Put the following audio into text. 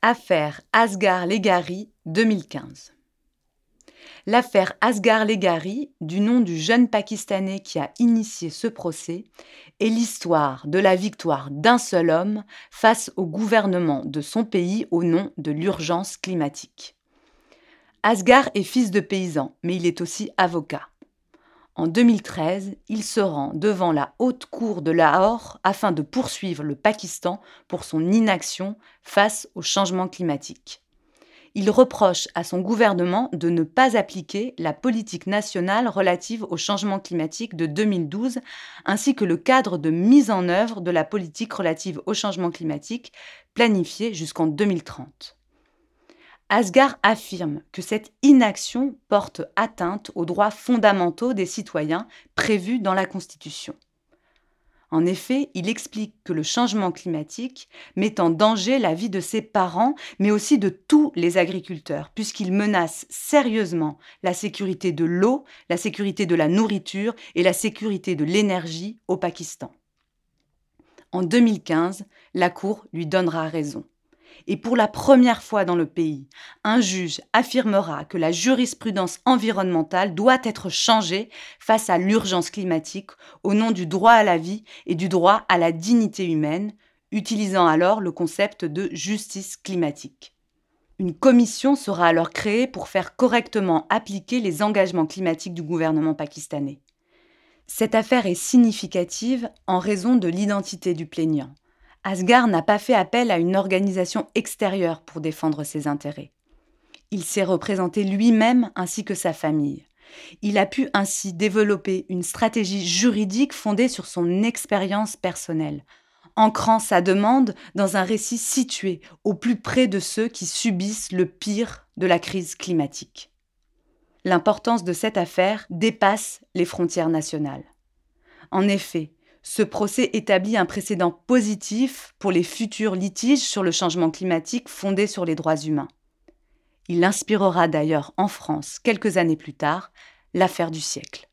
Affaire Asghar-Legari 2015. L'affaire Asghar-Legari, du nom du jeune Pakistanais qui a initié ce procès, est l'histoire de la victoire d'un seul homme face au gouvernement de son pays au nom de l'urgence climatique. Asghar est fils de paysan, mais il est aussi avocat. En 2013, il se rend devant la haute cour de Lahore afin de poursuivre le Pakistan pour son inaction face au changement climatique. Il reproche à son gouvernement de ne pas appliquer la politique nationale relative au changement climatique de 2012 ainsi que le cadre de mise en œuvre de la politique relative au changement climatique planifiée jusqu'en 2030. Asgar affirme que cette inaction porte atteinte aux droits fondamentaux des citoyens prévus dans la Constitution. En effet, il explique que le changement climatique met en danger la vie de ses parents, mais aussi de tous les agriculteurs, puisqu'il menace sérieusement la sécurité de l'eau, la sécurité de la nourriture et la sécurité de l'énergie au Pakistan. En 2015, la Cour lui donnera raison et pour la première fois dans le pays, un juge affirmera que la jurisprudence environnementale doit être changée face à l'urgence climatique au nom du droit à la vie et du droit à la dignité humaine, utilisant alors le concept de justice climatique. Une commission sera alors créée pour faire correctement appliquer les engagements climatiques du gouvernement pakistanais. Cette affaire est significative en raison de l'identité du plaignant. Asgar n'a pas fait appel à une organisation extérieure pour défendre ses intérêts. Il s'est représenté lui-même ainsi que sa famille. Il a pu ainsi développer une stratégie juridique fondée sur son expérience personnelle, ancrant sa demande dans un récit situé au plus près de ceux qui subissent le pire de la crise climatique. L'importance de cette affaire dépasse les frontières nationales. En effet, ce procès établit un précédent positif pour les futurs litiges sur le changement climatique fondés sur les droits humains. Il inspirera d'ailleurs en France, quelques années plus tard, l'affaire du siècle.